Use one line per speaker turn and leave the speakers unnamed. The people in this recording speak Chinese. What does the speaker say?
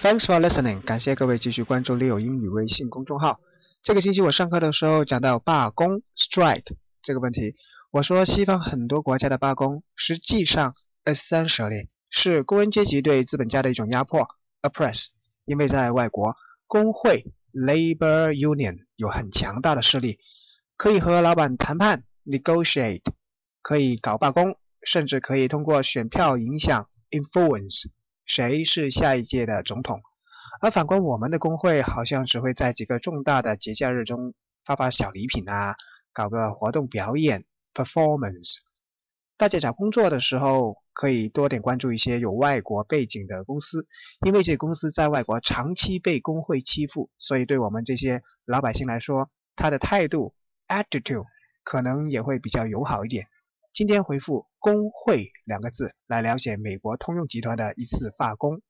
Thanks for listening，感谢各位继续关注 Leo 英语微信公众号。这个星期我上课的时候讲到罢工 （strike） 这个问题，我说西方很多国家的罢工实际上 essentially 是工人阶级对资本家的一种压迫 （oppress），因为在外国，工会 （labor union） 有很强大的势力，可以和老板谈判 （negotiate），可以搞罢工，甚至可以通过选票影响 （influence）。谁是下一届的总统？而反观我们的工会，好像只会在几个重大的节假日中发发小礼品啊，搞个活动表演 （performance）。大家找工作的时候，可以多点关注一些有外国背景的公司，因为这些公司在外国长期被工会欺负，所以对我们这些老百姓来说，他的态度 （attitude） 可能也会比较友好一点。今天回复“工会”两个字来了解美国通用集团的一次罢工。